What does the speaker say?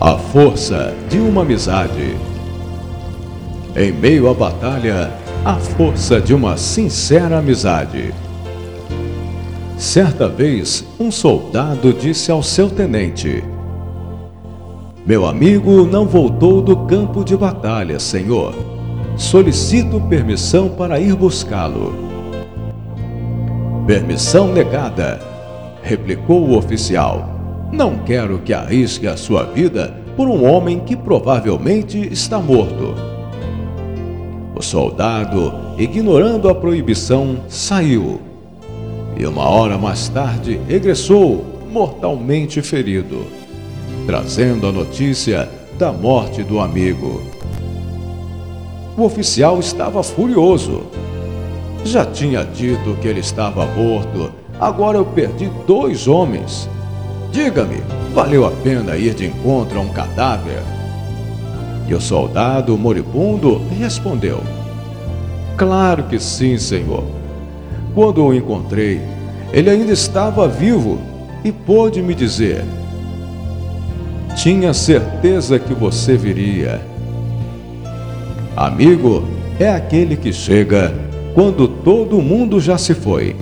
A força de uma amizade. Em meio à batalha, a força de uma sincera amizade. Certa vez, um soldado disse ao seu tenente: Meu amigo não voltou do campo de batalha, senhor. Solicito permissão para ir buscá-lo. Permissão negada, replicou o oficial. Não quero que arrisque a sua vida por um homem que provavelmente está morto. O soldado, ignorando a proibição, saiu. E uma hora mais tarde regressou, mortalmente ferido, trazendo a notícia da morte do amigo. O oficial estava furioso. Já tinha dito que ele estava morto, agora eu perdi dois homens. Diga-me, valeu a pena ir de encontro a um cadáver? E o soldado moribundo respondeu: Claro que sim, senhor. Quando o encontrei, ele ainda estava vivo e pôde me dizer: Tinha certeza que você viria. Amigo é aquele que chega quando todo mundo já se foi.